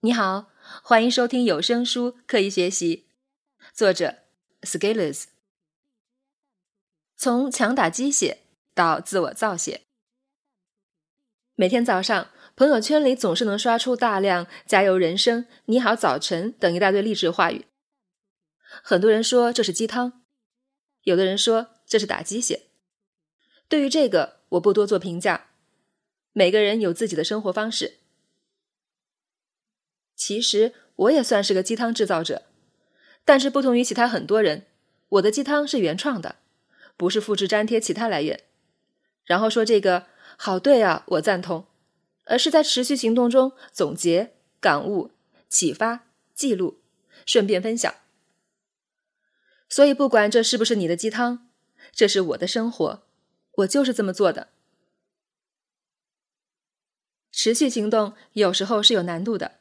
你好，欢迎收听有声书《刻意学习》，作者 Scalers。从强打鸡血到自我造血，每天早上朋友圈里总是能刷出大量“加油人生”“你好早晨”等一大堆励志话语。很多人说这是鸡汤，有的人说这是打鸡血。对于这个，我不多做评价。每个人有自己的生活方式。其实我也算是个鸡汤制造者，但是不同于其他很多人，我的鸡汤是原创的，不是复制粘贴其他来源，然后说这个好对啊，我赞同，而是在持续行动中总结、感悟、启发、记录，顺便分享。所以不管这是不是你的鸡汤，这是我的生活，我就是这么做的。持续行动有时候是有难度的。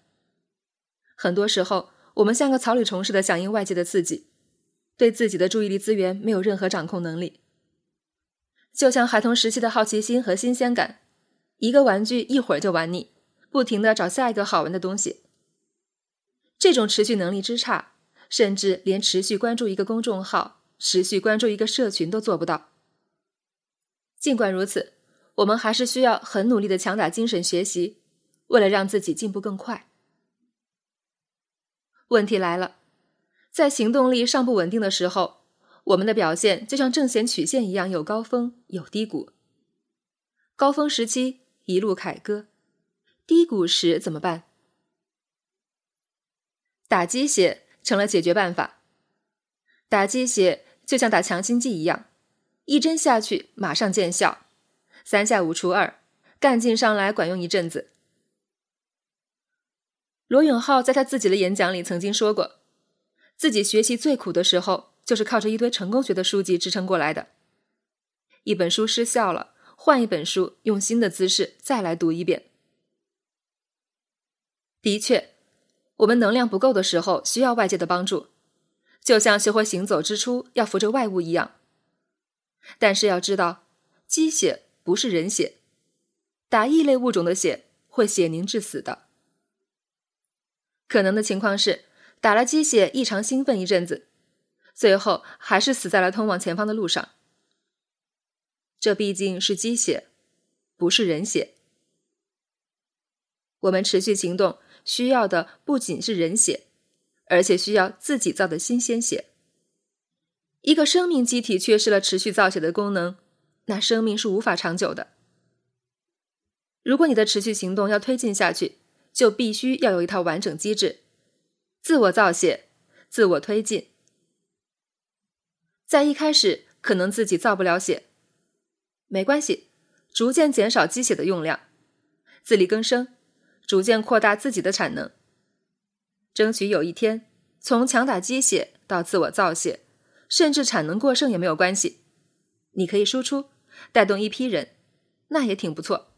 很多时候，我们像个草履虫似的响应外界的刺激，对自己的注意力资源没有任何掌控能力。就像孩童时期的好奇心和新鲜感，一个玩具一会儿就玩腻，不停的找下一个好玩的东西。这种持续能力之差，甚至连持续关注一个公众号、持续关注一个社群都做不到。尽管如此，我们还是需要很努力的强打精神学习，为了让自己进步更快。问题来了，在行动力尚不稳定的时候，我们的表现就像正弦曲线一样，有高峰有低谷。高峰时期一路凯歌，低谷时怎么办？打鸡血成了解决办法。打鸡血就像打强心剂一样，一针下去马上见效，三下五除二，干劲上来，管用一阵子。罗永浩在他自己的演讲里曾经说过，自己学习最苦的时候，就是靠着一堆成功学的书籍支撑过来的。一本书失效了，换一本书，用新的姿势再来读一遍。的确，我们能量不够的时候，需要外界的帮助，就像学会行走之初要扶着外物一样。但是要知道，鸡血不是人血，打异类物种的血会血凝致死的。可能的情况是，打了鸡血异常兴奋一阵子，最后还是死在了通往前方的路上。这毕竟是鸡血，不是人血。我们持续行动需要的不仅是人血，而且需要自己造的新鲜血。一个生命机体缺失了持续造血的功能，那生命是无法长久的。如果你的持续行动要推进下去，就必须要有一套完整机制，自我造血，自我推进。在一开始可能自己造不了血，没关系，逐渐减少鸡血的用量，自力更生，逐渐扩大自己的产能，争取有一天从强打鸡血到自我造血，甚至产能过剩也没有关系，你可以输出，带动一批人，那也挺不错。